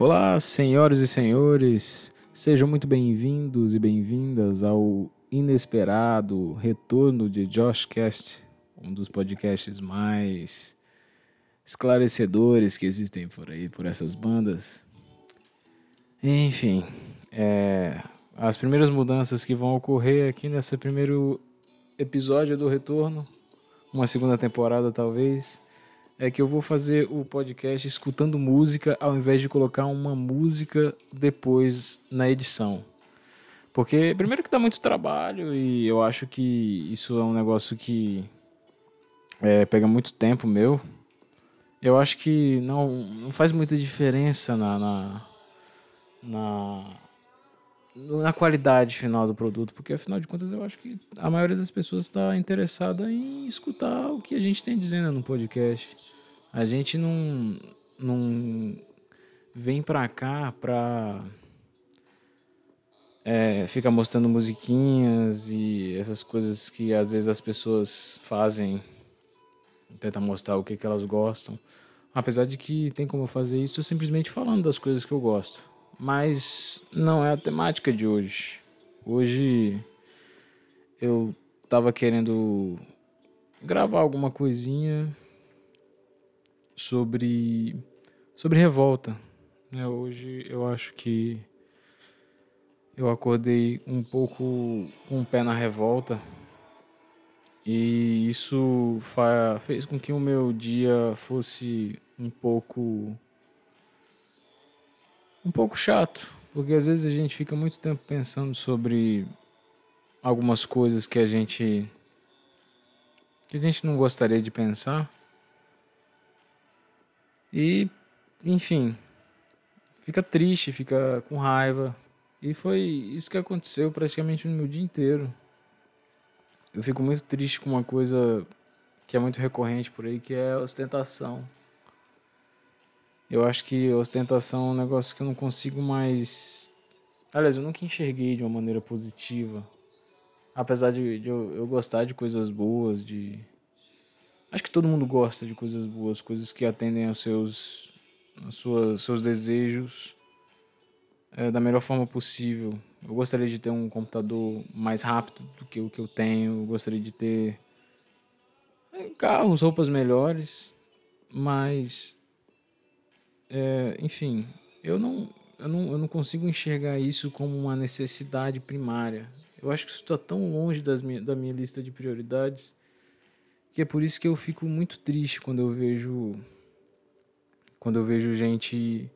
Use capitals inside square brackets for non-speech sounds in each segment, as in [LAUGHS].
Olá, senhoras e senhores, sejam muito bem-vindos e bem-vindas ao inesperado retorno de Josh Cast, um dos podcasts mais esclarecedores que existem por aí, por essas bandas. Enfim, é, as primeiras mudanças que vão ocorrer aqui nesse primeiro episódio do retorno, uma segunda temporada talvez é que eu vou fazer o podcast escutando música ao invés de colocar uma música depois na edição. Porque, primeiro, que dá muito trabalho e eu acho que isso é um negócio que é, pega muito tempo meu. Eu acho que não, não faz muita diferença na, na, na, na qualidade final do produto, porque afinal de contas eu acho que a maioria das pessoas está interessada em escutar o que a gente tem dizendo no podcast. A gente não, não vem pra cá pra é, ficar mostrando musiquinhas e essas coisas que às vezes as pessoas fazem, tentar mostrar o que, que elas gostam. Apesar de que tem como fazer isso simplesmente falando das coisas que eu gosto. Mas não é a temática de hoje. Hoje eu tava querendo gravar alguma coisinha sobre sobre revolta. Né? Hoje eu acho que eu acordei um pouco com o pé na revolta e isso fez com que o meu dia fosse um pouco um pouco chato, porque às vezes a gente fica muito tempo pensando sobre algumas coisas que a gente que a gente não gostaria de pensar e, enfim, fica triste, fica com raiva. E foi isso que aconteceu praticamente no meu dia inteiro. Eu fico muito triste com uma coisa que é muito recorrente por aí, que é a ostentação. Eu acho que ostentação é um negócio que eu não consigo mais. Aliás, eu nunca enxerguei de uma maneira positiva. Apesar de, de eu, eu gostar de coisas boas, de Acho que todo mundo gosta de coisas boas, coisas que atendem aos seus, aos suas, seus desejos é, da melhor forma possível. Eu gostaria de ter um computador mais rápido do que o que eu tenho. Eu gostaria de ter é, carros, roupas melhores, mas é, enfim, eu não, eu não, eu não consigo enxergar isso como uma necessidade primária. Eu acho que isso está tão longe das minha, da minha lista de prioridades que é por isso que eu fico muito triste quando eu vejo quando eu vejo gente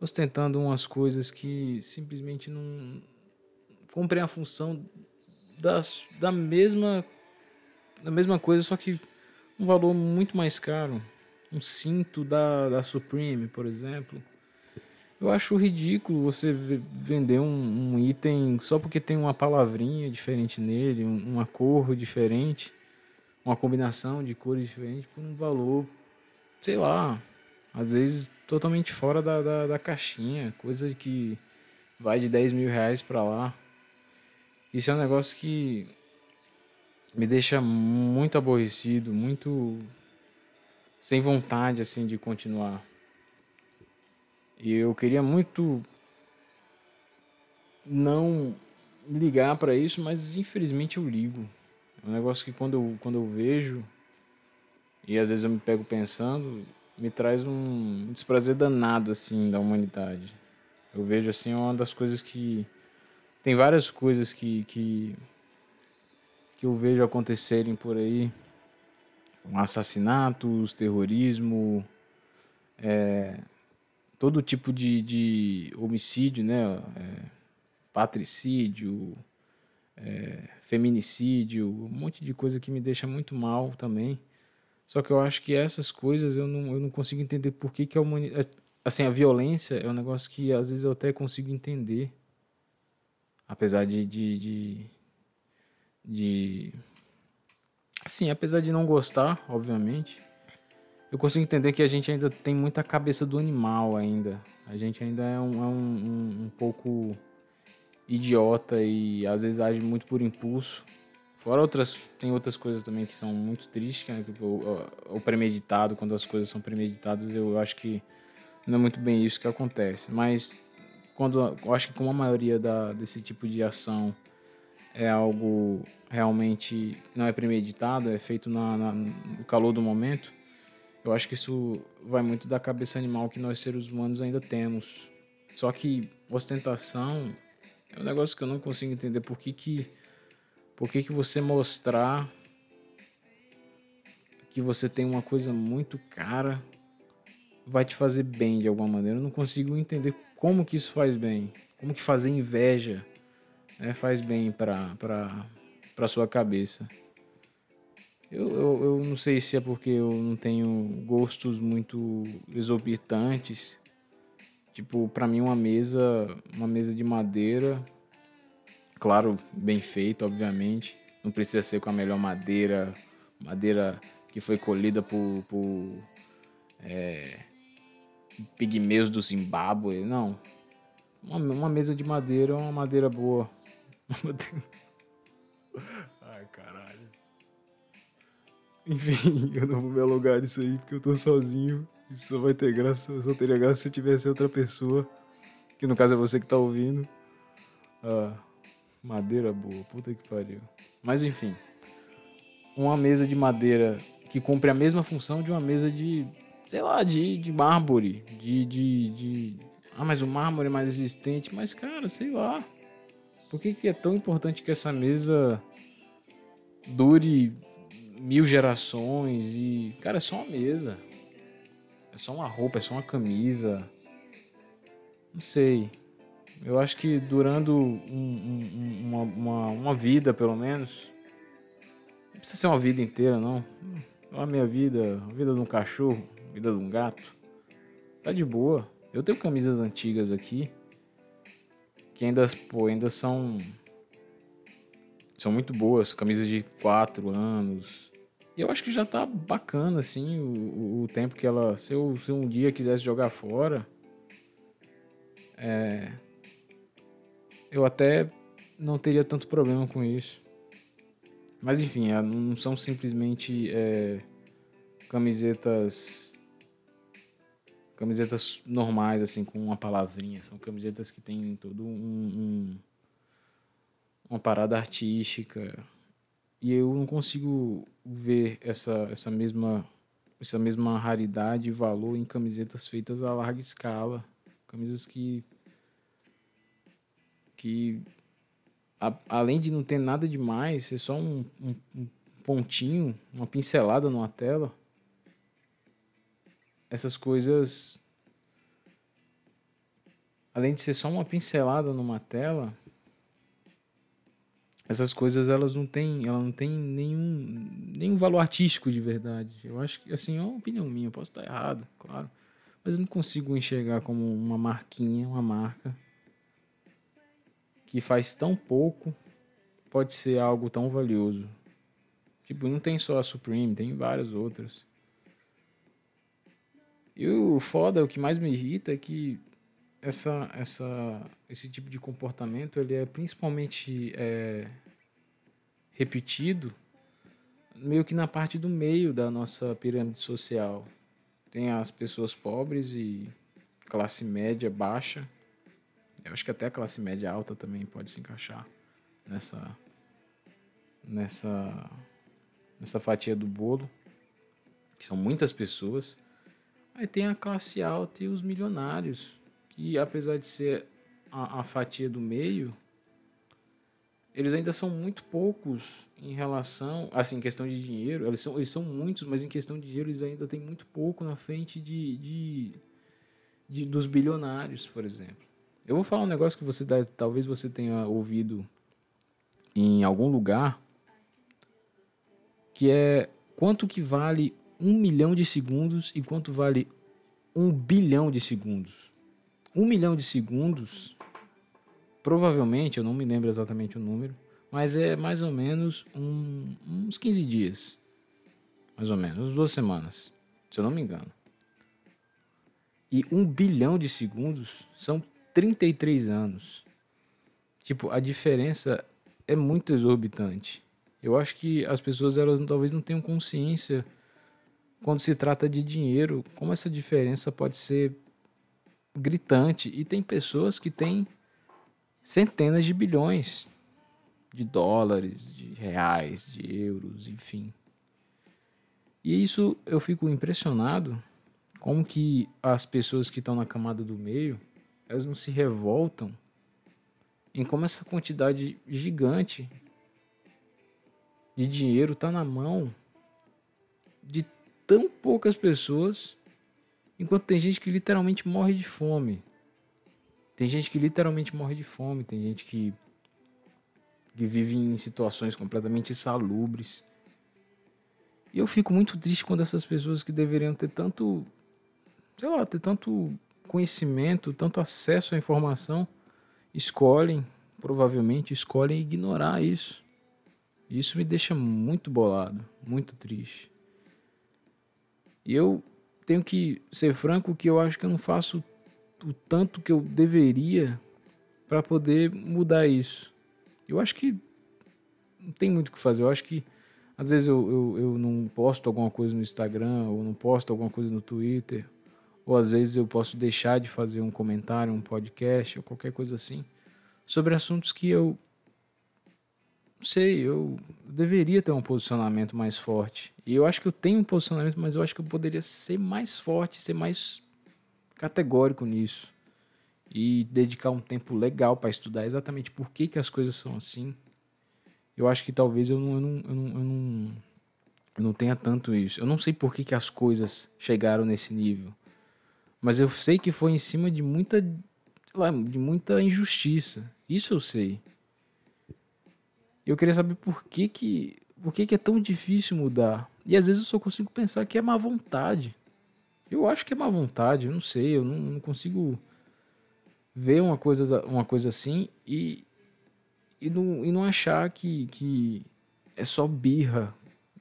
ostentando umas coisas que simplesmente não cumprem a função das, da mesma da mesma coisa, só que um valor muito mais caro. Um cinto da, da Supreme, por exemplo. Eu acho ridículo você vender um, um item só porque tem uma palavrinha diferente nele, uma cor diferente uma combinação de cores diferentes por um valor, sei lá, às vezes totalmente fora da, da, da caixinha, coisa que vai de 10 mil reais para lá. Isso é um negócio que me deixa muito aborrecido, muito sem vontade assim de continuar. E eu queria muito não ligar para isso, mas infelizmente eu ligo. É um negócio que quando eu, quando eu vejo, e às vezes eu me pego pensando, me traz um desprazer danado, assim, da humanidade. Eu vejo, assim, uma das coisas que... Tem várias coisas que, que, que eu vejo acontecerem por aí. Assassinatos, terrorismo, é, todo tipo de, de homicídio, né? É, patricídio, é, feminicídio, um monte de coisa que me deixa muito mal também. Só que eu acho que essas coisas eu não, eu não consigo entender por que, que a humanidade. Assim, a violência é um negócio que às vezes eu até consigo entender. Apesar de. de, de, de assim, apesar de não gostar, obviamente. Eu consigo entender que a gente ainda tem muita cabeça do animal ainda. A gente ainda é um, é um, um, um pouco idiota e às vezes age muito por impulso. Fora outras, tem outras coisas também que são muito tristes, né? O, o premeditado, quando as coisas são premeditadas, eu acho que não é muito bem isso que acontece. Mas quando eu acho que como a maioria da, desse tipo de ação é algo realmente não é premeditado, é feito na, na, no calor do momento, eu acho que isso vai muito da cabeça animal que nós seres humanos ainda temos. Só que ostentação é um negócio que eu não consigo entender por que que, por que, que você mostrar que você tem uma coisa muito cara vai te fazer bem de alguma maneira. Eu não consigo entender como que isso faz bem. Como que fazer inveja né, faz bem para para sua cabeça. Eu, eu, eu não sei se é porque eu não tenho gostos muito exorbitantes. Tipo, para mim uma mesa, uma mesa de madeira, claro, bem feita, obviamente. Não precisa ser com a melhor madeira, madeira que foi colhida por, por é, pigmeus do Zimbábue, não. Uma, uma mesa de madeira é uma madeira boa. [LAUGHS] Ai, caralho. Enfim, [LAUGHS] eu não vou me alugar nisso aí porque eu tô sozinho. Isso só vai ter graça, só teria graça se tivesse outra pessoa. Que no caso é você que tá ouvindo. Ah, madeira boa, puta que pariu. Mas enfim. Uma mesa de madeira que cumpre a mesma função de uma mesa de sei lá, de, de mármore, de, de, de. Ah, mas o mármore é mais resistente. Mas, cara, sei lá. Por que, que é tão importante que essa mesa dure mil gerações e. Cara, é só uma mesa. É só uma roupa, é só uma camisa. Não sei. Eu acho que durando um, um, uma, uma, uma vida, pelo menos. Não precisa ser uma vida inteira, não. A minha vida, a vida de um cachorro vida de um gato. Tá de boa. Eu tenho camisas antigas aqui que ainda, pô, ainda são são muito boas, camisas de 4 anos. E eu acho que já tá bacana assim o, o, tempo que ela, se eu, se um dia quisesse jogar fora, é, eu até não teria tanto problema com isso. Mas enfim, é, não são simplesmente é, camisetas camisetas normais, assim, com uma palavrinha. São camisetas que tem todo um, um, uma parada artística. E eu não consigo ver essa, essa mesma essa mesma raridade e valor em camisetas feitas a larga escala. Camisas que que a, além de não ter nada demais, ser só um, um, um pontinho, uma pincelada numa tela, essas coisas além de ser só uma pincelada numa tela, essas coisas elas não têm, ela não tem nenhum, nenhum valor artístico de verdade. Eu acho que assim, é uma opinião minha, posso estar errado, claro, mas eu não consigo enxergar como uma marquinha, uma marca que faz tão pouco pode ser algo tão valioso. Tipo, não tem só a Supreme, tem várias outras. E o foda, o que mais me irrita é que essa, essa, esse tipo de comportamento ele é principalmente é, repetido meio que na parte do meio da nossa pirâmide social. Tem as pessoas pobres e classe média baixa. Eu acho que até a classe média alta também pode se encaixar nessa nessa nessa fatia do bolo, que são muitas pessoas. Aí tem a classe alta e os milionários, que apesar de ser a, a fatia do meio, eles ainda são muito poucos em relação, assim, em questão de dinheiro, eles são, eles são muitos, mas em questão de dinheiro eles ainda têm muito pouco na frente de, de, de dos bilionários, por exemplo. Eu vou falar um negócio que você talvez você tenha ouvido em algum lugar, que é quanto que vale um milhão de segundos e quanto vale um bilhão de segundos. Um milhão de segundos, provavelmente, eu não me lembro exatamente o número, mas é mais ou menos um, uns 15 dias. Mais ou menos, duas semanas, se eu não me engano. E um bilhão de segundos são 33 anos. Tipo, a diferença é muito exorbitante. Eu acho que as pessoas elas talvez não tenham consciência quando se trata de dinheiro, como essa diferença pode ser gritante. E tem pessoas que têm centenas de bilhões de dólares, de reais, de euros, enfim. E isso eu fico impressionado como que as pessoas que estão na camada do meio, elas não se revoltam em como essa quantidade gigante de dinheiro está na mão de tão poucas pessoas, enquanto tem gente que literalmente morre de fome. Tem gente que literalmente morre de fome, tem gente que, que vive em situações completamente insalubres. E eu fico muito triste quando essas pessoas que deveriam ter tanto, sei lá, ter tanto conhecimento, tanto acesso à informação, escolhem, provavelmente escolhem ignorar isso. Isso me deixa muito bolado, muito triste. E eu tenho que ser franco que eu acho que eu não faço o tanto que eu deveria para poder mudar isso. Eu acho que não tem muito o que fazer. Eu acho que às vezes eu, eu, eu não posto alguma coisa no Instagram, ou não posto alguma coisa no Twitter, ou às vezes eu posso deixar de fazer um comentário, um podcast, ou qualquer coisa assim, sobre assuntos que eu sei, eu deveria ter um posicionamento mais forte. E eu acho que eu tenho um posicionamento, mas eu acho que eu poderia ser mais forte, ser mais categórico nisso. E dedicar um tempo legal para estudar exatamente por que, que as coisas são assim eu acho que talvez eu não, eu não, eu não, eu não, eu não tenha tanto isso. Eu não sei por que, que as coisas chegaram nesse nível. Mas eu sei que foi em cima de muita, lá, de muita injustiça. Isso eu sei. Eu queria saber por que que, por que que é tão difícil mudar. E às vezes eu só consigo pensar que é má vontade. Eu acho que é má vontade, eu não sei, eu não, não consigo ver uma coisa, uma coisa assim e, e não, e não achar que, que é só birra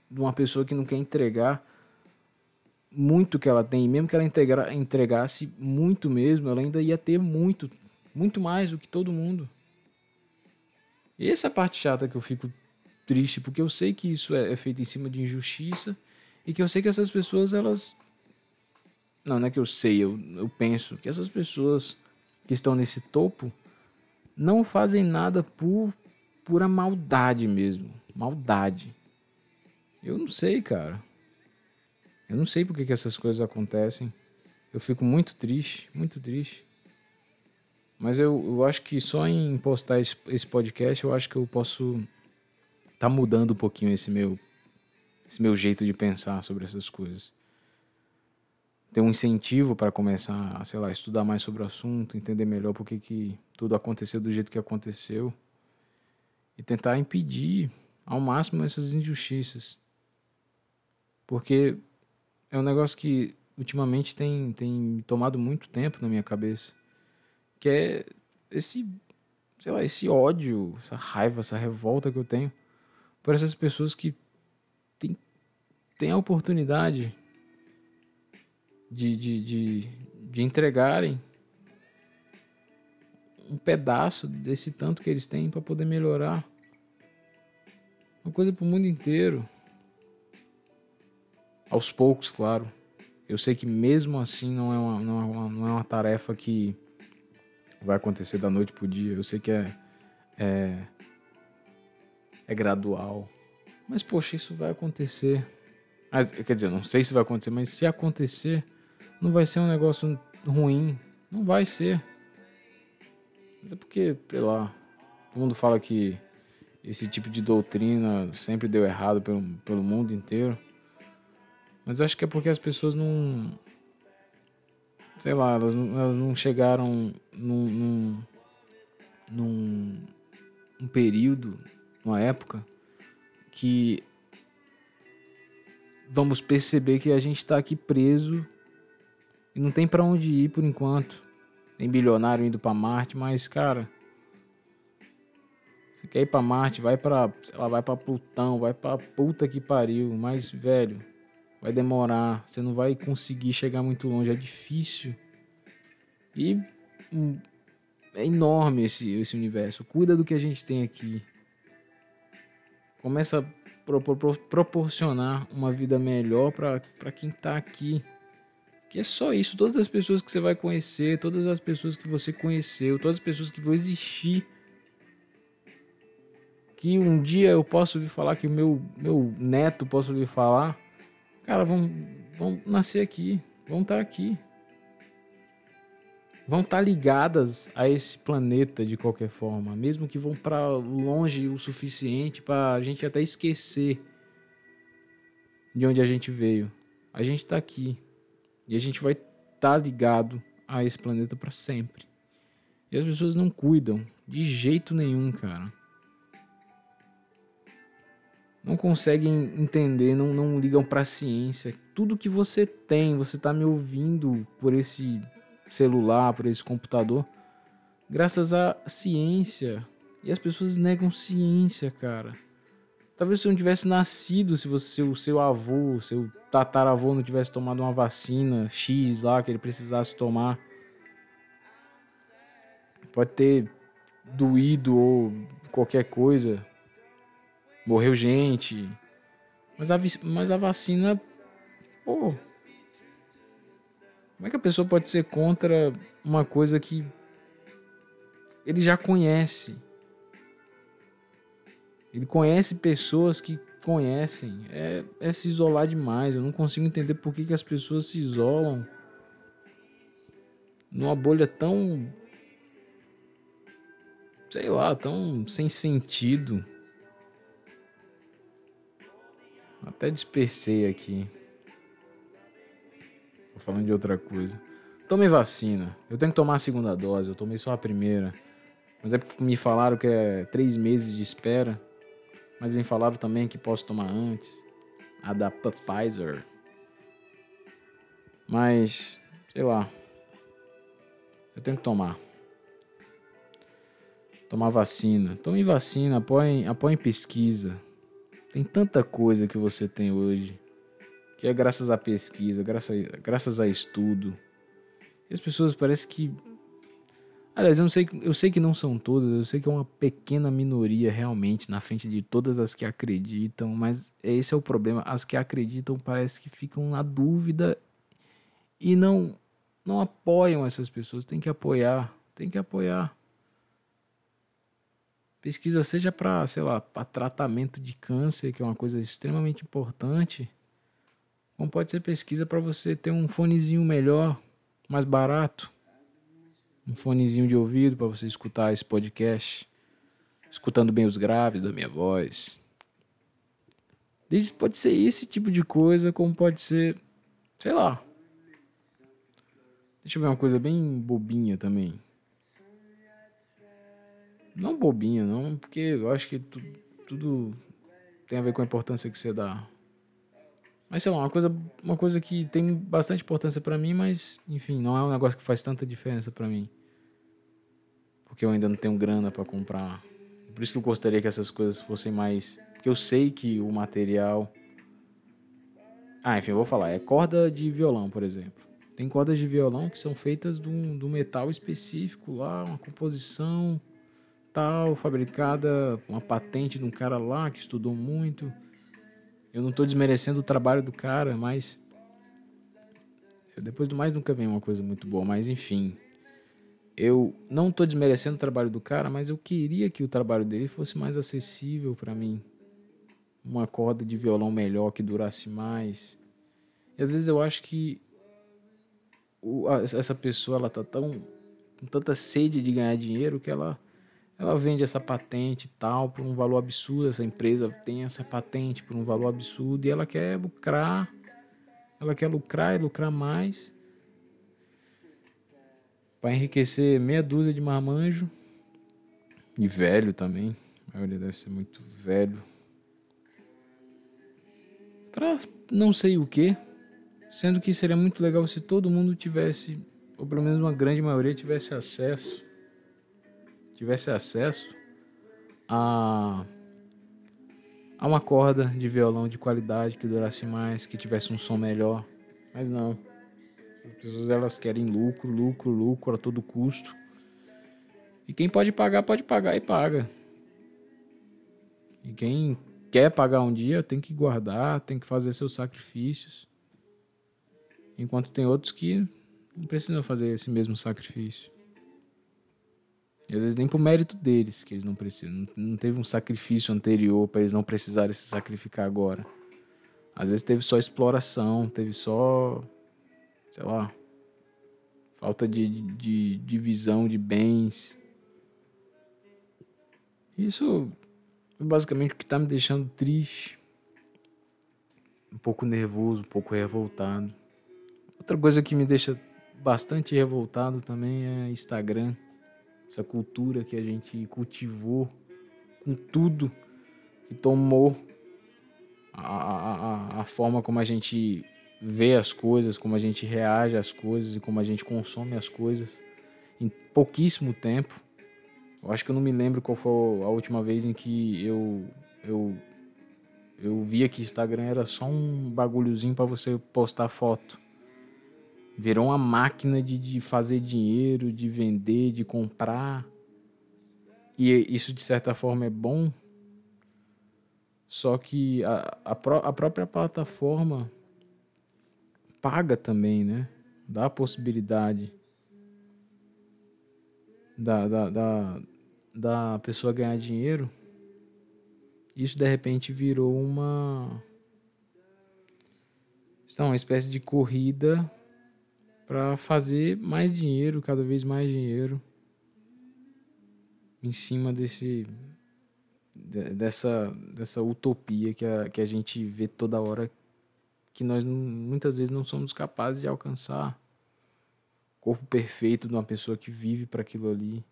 de uma pessoa que não quer entregar muito que ela tem. E mesmo que ela integra, entregasse muito mesmo, ela ainda ia ter muito, muito mais do que todo mundo. Essa é a parte chata que eu fico triste, porque eu sei que isso é, é feito em cima de injustiça e que eu sei que essas pessoas, elas. Não, não é que eu sei, eu, eu penso que essas pessoas que estão nesse topo não fazem nada por pura maldade mesmo. Maldade. Eu não sei, cara. Eu não sei por que, que essas coisas acontecem. Eu fico muito triste, muito triste. Mas eu, eu acho que só em postar esse, esse podcast eu acho que eu posso tá mudando um pouquinho esse meu esse meu jeito de pensar sobre essas coisas ter um incentivo para começar a, sei lá, estudar mais sobre o assunto, entender melhor por que, que tudo aconteceu do jeito que aconteceu e tentar impedir ao máximo essas injustiças. Porque é um negócio que ultimamente tem, tem tomado muito tempo na minha cabeça, que é esse, sei lá, esse ódio, essa raiva, essa revolta que eu tenho por essas pessoas que têm, têm a oportunidade de, de, de, de entregarem um pedaço desse tanto que eles têm para poder melhorar. Uma coisa para o mundo inteiro. Aos poucos, claro. Eu sei que mesmo assim não é uma, não é uma, não é uma tarefa que vai acontecer da noite pro dia. Eu sei que é, é, é gradual. Mas, poxa, isso vai acontecer. Quer dizer, não sei se vai acontecer, mas se acontecer, não vai ser um negócio ruim. Não vai ser. Mas é porque, sei lá, todo mundo fala que esse tipo de doutrina sempre deu errado pelo, pelo mundo inteiro. Mas acho que é porque as pessoas não. Sei lá, elas não, elas não chegaram num, num, num, num período, numa época, que vamos perceber que a gente está aqui preso e não tem para onde ir por enquanto. Tem bilionário indo para Marte, mas cara, você quer ir para Marte, vai para, sei lá, vai para Plutão, vai para puta que pariu, mas velho, vai demorar, você não vai conseguir chegar muito longe, é difícil. E hum, é enorme esse esse universo. Cuida do que a gente tem aqui. Começa a pro, pro, proporcionar uma vida melhor para quem tá aqui Que é só isso. Todas as pessoas que você vai conhecer, todas as pessoas que você conheceu, todas as pessoas que vão existir. Que um dia eu posso ouvir falar, que o meu, meu neto possa ouvir falar. Cara, vão, vão nascer aqui, vão estar aqui. Vão estar ligadas a esse planeta de qualquer forma, mesmo que vão para longe o suficiente para a gente até esquecer de onde a gente veio. A gente está aqui e a gente vai estar tá ligado a esse planeta para sempre. E as pessoas não cuidam de jeito nenhum, cara. Não conseguem entender, não, não ligam para a ciência. Tudo que você tem, você está me ouvindo por esse celular, por esse computador, graças à ciência. E as pessoas negam ciência, cara. Talvez você não tivesse nascido se você, o seu avô, seu tataravô não tivesse tomado uma vacina X lá que ele precisasse tomar. Pode ter doído ou qualquer coisa. Morreu gente. Mas a, mas a vacina. Pô. Como é que a pessoa pode ser contra uma coisa que ele já conhece? Ele conhece pessoas que conhecem. É, é se isolar demais. Eu não consigo entender por que, que as pessoas se isolam numa bolha tão. sei lá, tão sem sentido. Até dispersei aqui. Tô falando de outra coisa. Tome vacina. Eu tenho que tomar a segunda dose. Eu tomei só a primeira. Mas é porque me falaram que é três meses de espera. Mas me falaram também que posso tomar antes. A da Pfizer. Mas, sei lá. Eu tenho que tomar. Tomar vacina. Tome vacina, apoie, apoie pesquisa. Tem tanta coisa que você tem hoje. Que é graças à pesquisa, graças, graças a estudo. E as pessoas parecem que Aliás, eu, não sei, eu sei que não são todas, eu sei que é uma pequena minoria realmente na frente de todas as que acreditam, mas esse é o problema. As que acreditam parece que ficam na dúvida e não, não apoiam essas pessoas. Tem que apoiar, tem que apoiar. Pesquisa seja para, sei lá, para tratamento de câncer, que é uma coisa extremamente importante, como pode ser pesquisa para você ter um fonezinho melhor, mais barato um fonezinho de ouvido para você escutar esse podcast, escutando bem os graves da minha voz. Desde pode ser esse tipo de coisa, como pode ser, sei lá. Deixa eu ver uma coisa bem bobinha também. Não bobinha, não, porque eu acho que tu, tudo tem a ver com a importância que você dá. Mas sei lá, uma coisa, uma coisa que tem bastante importância para mim, mas enfim, não é um negócio que faz tanta diferença para mim porque eu ainda não tenho grana para comprar. Por isso que eu gostaria que essas coisas fossem mais. Porque eu sei que o material. Ah, enfim, eu vou falar. É corda de violão, por exemplo. Tem cordas de violão que são feitas de um metal específico lá, uma composição tal, fabricada, uma patente de um cara lá que estudou muito. Eu não estou desmerecendo o trabalho do cara, mas. Depois do mais nunca vem uma coisa muito boa, mas enfim eu não estou desmerecendo o trabalho do cara, mas eu queria que o trabalho dele fosse mais acessível para mim. Uma corda de violão melhor que durasse mais. E às vezes eu acho que essa pessoa ela tá tão com tanta sede de ganhar dinheiro que ela ela vende essa patente e tal por um valor absurdo. Essa empresa tem essa patente por um valor absurdo e ela quer lucrar. Ela quer lucrar e lucrar mais para enriquecer meia dúzia de marmanjo. E velho também. A maioria deve ser muito velho. Para não sei o que. Sendo que seria muito legal se todo mundo tivesse, ou pelo menos uma grande maioria, tivesse acesso. Tivesse acesso a, a uma corda de violão de qualidade que durasse mais, que tivesse um som melhor. Mas não. As pessoas elas querem lucro, lucro, lucro a todo custo. E quem pode pagar, pode pagar e paga. E quem quer pagar um dia tem que guardar, tem que fazer seus sacrifícios. enquanto tem outros que não precisam fazer esse mesmo sacrifício. E às vezes nem por mérito deles que eles não precisam. Não teve um sacrifício anterior para eles não precisarem se sacrificar agora. Às vezes teve só exploração, teve só, sei lá, falta de, de divisão de bens. Isso é basicamente o que está me deixando triste, um pouco nervoso, um pouco revoltado. Outra coisa que me deixa bastante revoltado também é Instagram, essa cultura que a gente cultivou com tudo que tomou a, a, a forma como a gente vê as coisas, como a gente reage às coisas e como a gente consome as coisas em pouquíssimo tempo. Eu acho que eu não me lembro qual foi a última vez em que eu eu eu via que Instagram era só um bagulhozinho para você postar foto. Virou uma máquina de, de fazer dinheiro, de vender, de comprar. E isso de certa forma é bom. Só que a, a, a própria plataforma paga também, né? Dá a possibilidade da, da, da, da pessoa ganhar dinheiro. Isso de repente virou uma. Então, uma espécie de corrida para fazer mais dinheiro, cada vez mais dinheiro, em cima desse dessa dessa utopia que a, que a gente vê toda hora que nós muitas vezes não somos capazes de alcançar corpo perfeito de uma pessoa que vive para aquilo ali,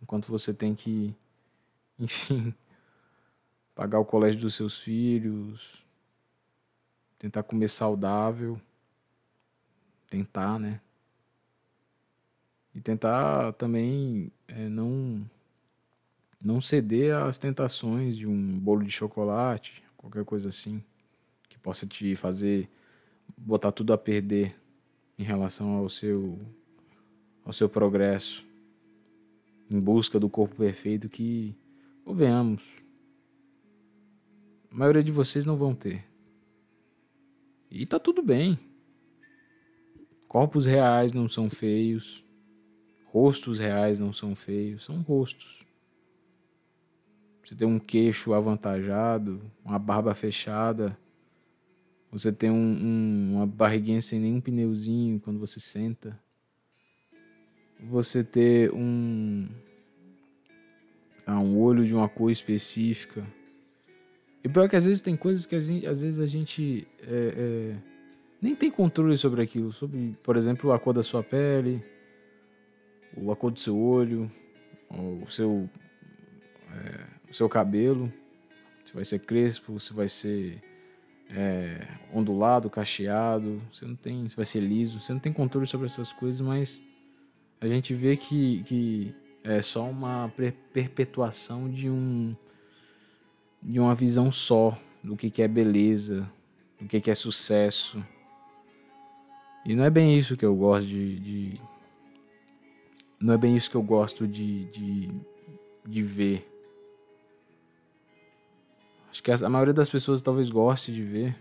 enquanto você tem que, [LAUGHS] enfim, pagar o colégio dos seus filhos, tentar comer saudável, tentar, né? E tentar também é, não não ceder às tentações de um bolo de chocolate, qualquer coisa assim, que possa te fazer botar tudo a perder em relação ao seu ao seu progresso em busca do corpo perfeito que, ou venhamos, a maioria de vocês não vão ter. E tá tudo bem. Corpos reais não são feios. Rostos reais não são feios, são rostos. Você tem um queixo avantajado, uma barba fechada. Você tem um, um, uma barriguinha sem nenhum pneuzinho quando você senta. Você ter um, ah, um olho de uma cor específica. E pior que às vezes tem coisas que a gente, às vezes a gente é, é, nem tem controle sobre aquilo. Sobre, por exemplo, a cor da sua pele, a cor do seu olho, o seu, é, o seu cabelo. Se vai ser crespo, se vai ser é, ondulado, cacheado. Você não tem, se vai ser liso. Você não tem controle sobre essas coisas, mas a gente vê que, que é só uma perpetuação de um de uma visão só do que, que é beleza, do que, que é sucesso. E não é bem isso que eu gosto de, de não é bem isso que eu gosto de, de, de ver. Acho que a maioria das pessoas talvez goste de ver,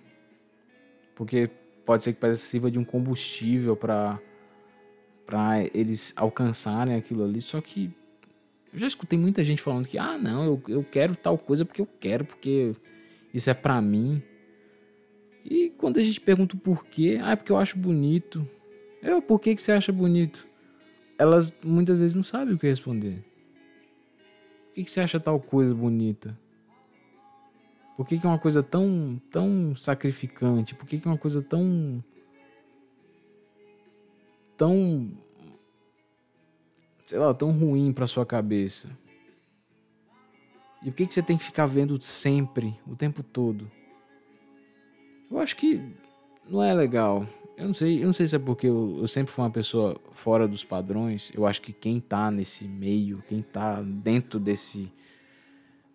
porque pode ser que pareça sirva de um combustível para para eles alcançarem aquilo ali. Só que eu já escutei muita gente falando que, ah, não, eu, eu quero tal coisa porque eu quero, porque isso é para mim. E quando a gente pergunta o porquê, ah, é porque eu acho bonito. Eu, por que, que você acha bonito? Elas muitas vezes não sabem o que responder. Por que, que você acha tal coisa bonita? Por que, que é uma coisa tão, tão sacrificante? Por que, que é uma coisa tão. tão sei lá, tão ruim para sua cabeça? E por que, que você tem que ficar vendo sempre, o tempo todo? Eu acho que não é legal. Eu não sei, eu não sei se é porque eu, eu, sempre fui uma pessoa fora dos padrões. Eu acho que quem tá nesse meio, quem tá dentro desse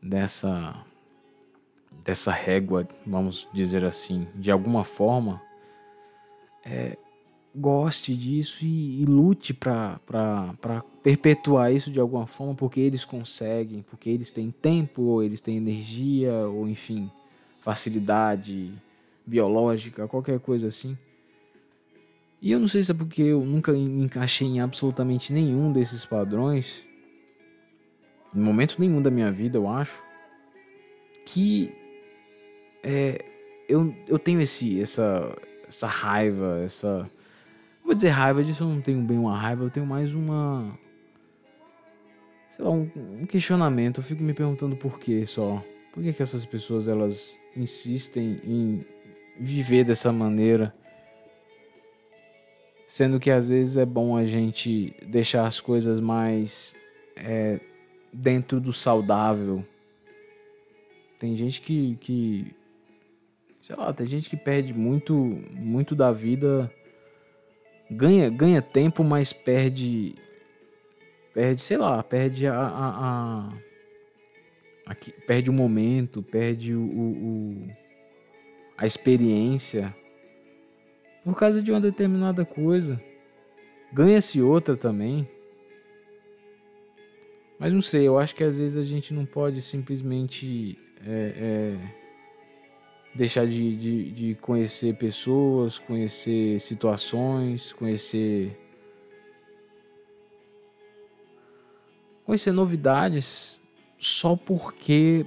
dessa dessa régua, vamos dizer assim, de alguma forma, é, goste disso e, e lute para perpetuar isso de alguma forma, porque eles conseguem, porque eles têm tempo, ou eles têm energia, ou enfim, facilidade biológica, qualquer coisa assim. E eu não sei se é porque eu nunca me encaixei em absolutamente nenhum desses padrões, em momento nenhum da minha vida, eu acho, que é, eu, eu tenho esse, essa, essa raiva, essa. Vou dizer raiva disso, eu não tenho bem uma raiva, eu tenho mais uma. Sei lá, um, um questionamento. Eu fico me perguntando por que só. Por que, que essas pessoas elas insistem em viver dessa maneira? Sendo que às vezes é bom a gente deixar as coisas mais é, dentro do saudável. Tem gente que, que. Sei lá, tem gente que perde muito, muito da vida. Ganha, ganha tempo, mas perde. Perde, sei lá, perde a. a, a aqui, perde o momento, perde o, o, a experiência por causa de uma determinada coisa. Ganha-se outra também. Mas não sei, eu acho que às vezes a gente não pode simplesmente é, é, deixar de, de, de conhecer pessoas, conhecer situações, conhecer. conhecer novidades só porque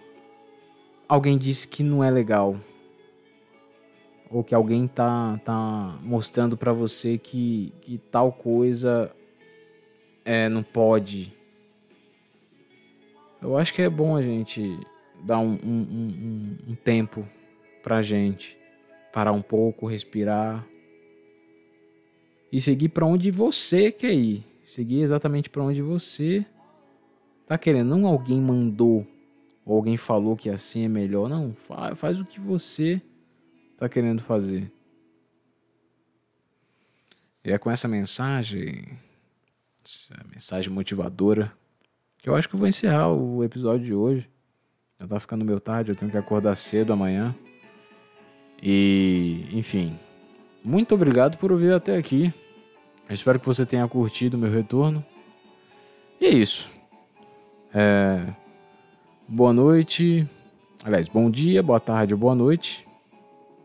alguém disse que não é legal ou que alguém tá, tá mostrando para você que, que tal coisa é, não pode. Eu acho que é bom a gente dar um, um, um, um tempo pra gente, parar um pouco, respirar e seguir para onde você quer ir. Seguir exatamente para onde você tá querendo. Não alguém mandou ou alguém falou que assim é melhor. Não, faz, faz o que você está querendo fazer. E é com essa mensagem, essa mensagem motivadora, que eu acho que eu vou encerrar o episódio de hoje. Já tá ficando meio tarde, eu tenho que acordar cedo amanhã. E, enfim, muito obrigado por ouvir até aqui. Eu espero que você tenha curtido o meu retorno. E é isso. É... Boa noite. Aliás, bom dia, boa tarde boa noite.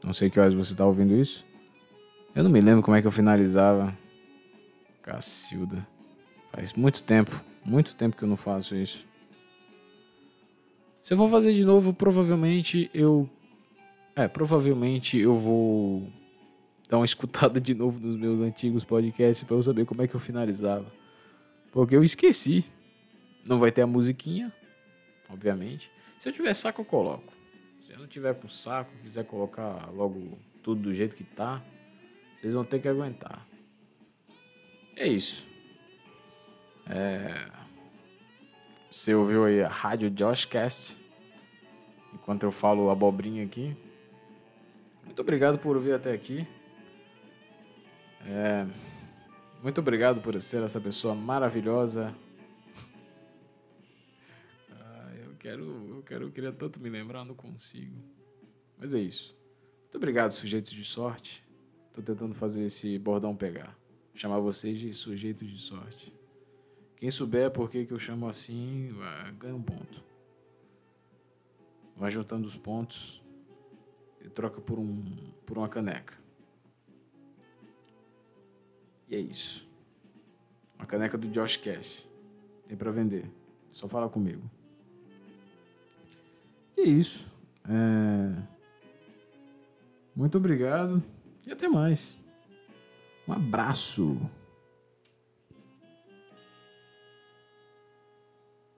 Não sei que horas você tá ouvindo isso. Eu não me lembro como é que eu finalizava. Cacilda. Faz muito tempo, muito tempo que eu não faço isso. Se eu for fazer de novo, provavelmente eu. É, provavelmente eu vou dar uma [LAUGHS] escutada de novo nos meus antigos podcasts para eu saber como é que eu finalizava. Porque eu esqueci. Não vai ter a musiquinha, obviamente. Se eu tiver saco, eu coloco não tiver com saco, quiser colocar logo tudo do jeito que tá, vocês vão ter que aguentar. É isso. É... Você ouviu aí a rádio Joshcast, enquanto eu falo abobrinha aqui. Muito obrigado por ouvir até aqui. É... Muito obrigado por ser essa pessoa maravilhosa quero, eu quero, eu queria tanto me lembrar, não consigo. Mas é isso. Muito obrigado, sujeitos de sorte. Tô tentando fazer esse bordão pegar. Chamar vocês de sujeitos de sorte. Quem souber por que, que eu chamo assim, ganha um ponto. Vai juntando os pontos e troca por, um, por uma caneca. E é isso. Uma caneca do Josh Cash. Tem para vender. Só fala comigo é isso. É... Muito obrigado e até mais. Um abraço.